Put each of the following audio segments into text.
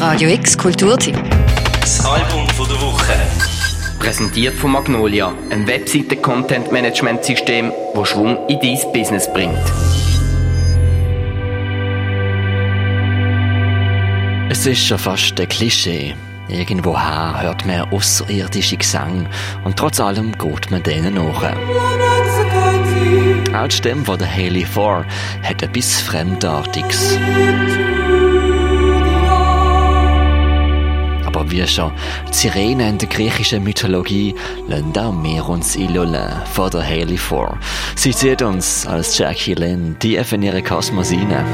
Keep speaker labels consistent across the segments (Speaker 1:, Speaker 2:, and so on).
Speaker 1: Radio X Kulturtipp.
Speaker 2: Das Album von der Woche.
Speaker 3: Präsentiert von Magnolia, ein Webseiten-Content-Management-System, das Schwung in dein Business bringt.
Speaker 4: Es ist schon fast ein Klischee. Irgendwoher hört man außerirdische Gesang und trotz allem geht man denen nach. Auch die Stimme von der Haley Thor hat etwas Fremdartiges. Wie schon die Sirenen in der griechischen Mythologie lassen auch wir uns einlullen von der Haley Thor. Sie zieht uns als Jackie Lynn tief in ihren Kosmos hinein.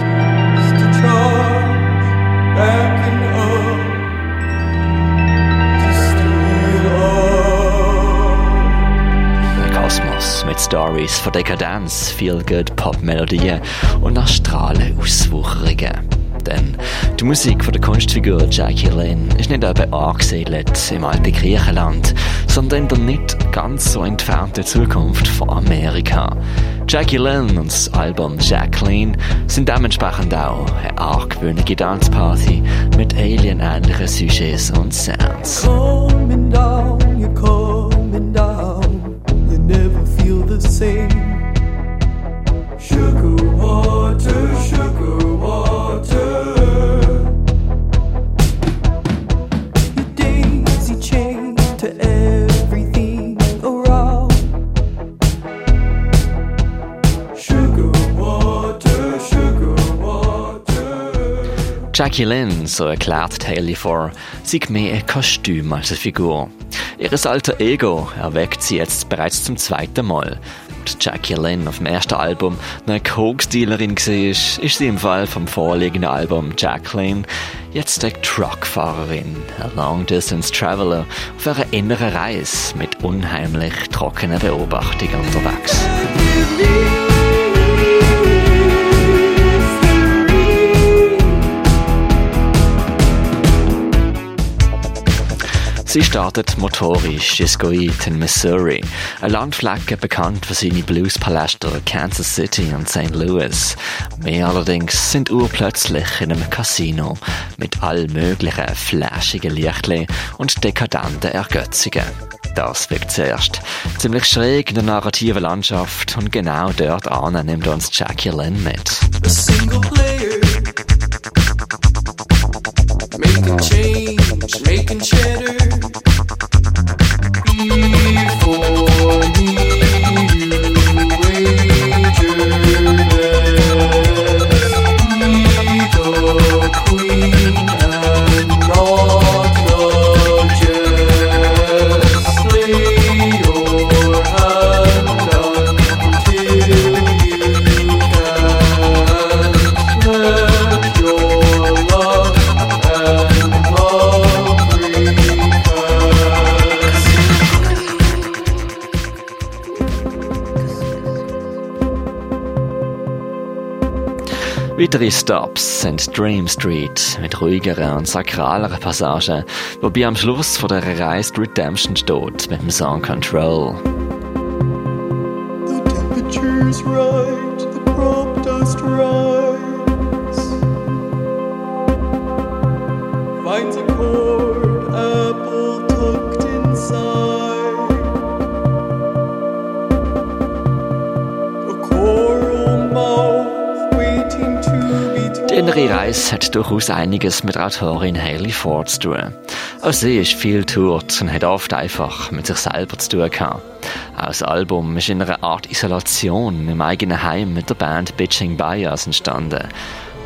Speaker 4: Mit Stories von Dekadenz, Feel-Good Pop-Melodien und nach Strahlen Auswucherungen. Denn die Musik von der Kunstfigur Jackie Lynn ist nicht eben angesiedelt im alten Griechenland, sondern in der nicht ganz so entfernten Zukunft von Amerika. Jackie Lynn und das Album Jacqueline sind dementsprechend auch eine argwöhnliche Tanzparty mit alien-ähnlichen Sujets und Sounds.
Speaker 5: coming down, you're coming down. You never feel the same.
Speaker 4: Jackie Lynn, so erklärt Haley vor, sieht mehr ein Kostüm als eine Figur. Ihres alter Ego erweckt sie jetzt bereits zum zweiten Mal. Und Jackie Lynn auf dem ersten Album eine Coke-Dealerin war, ist sie im Fall vom vorliegenden Album Jacqueline jetzt eine Truckfahrerin, eine Long-Distance Traveler auf einer inneren Reise mit unheimlich trockenen Beobachtungen unterwegs. Sie startet motorisch Jescoit in Missouri, eine Landflecke bekannt für seine Bluespaläste Kansas City und St. Louis. Mehr allerdings sind urplötzlich in einem Casino mit all möglichen flashigen Lichtchen und dekadenten Ergötzungen. Das wirkt zuerst ziemlich schräg in der narrativen Landschaft und genau dort an nimmt uns Jackie Lynn mit.
Speaker 5: a single player. Making change, and cheddar.
Speaker 4: Weitere Stops sind Dream Street mit ruhigeren und sakraleren Passagen, wobei am Schluss von der Reise Redemption steht mit dem Song Control.
Speaker 5: The temperature's right, the crop dust rise. Finds a
Speaker 4: innere Reise hat durchaus einiges mit Autorin Haley Ford zu tun. Auch sie ist viel tourt und hat oft einfach mit sich selber zu tun gehabt. Auch das Album ist in einer Art Isolation im eigenen Heim mit der Band Bitching Bias entstanden.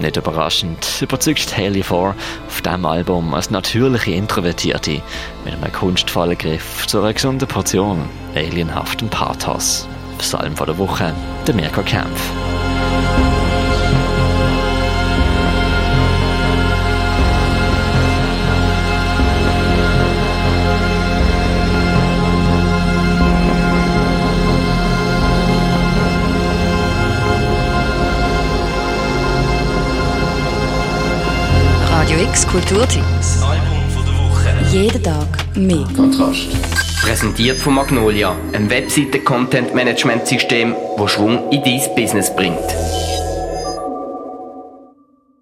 Speaker 4: Nicht überraschend überzeugt Haley Ford auf diesem Album als natürliche Introvertierte mit einem kunstvollen Griff zu einer gesunden Portion alienhaften Pathos. Psalm vor der Woche, der Mirko Kempf.
Speaker 1: Radio X Kulturtipp.
Speaker 2: Das Album von der Woche.
Speaker 1: Jeden Tag mehr.
Speaker 2: Kontrast.
Speaker 3: Präsentiert von Magnolia, ein Webseiten-Content-Management-System, das Schwung in dein Business bringt.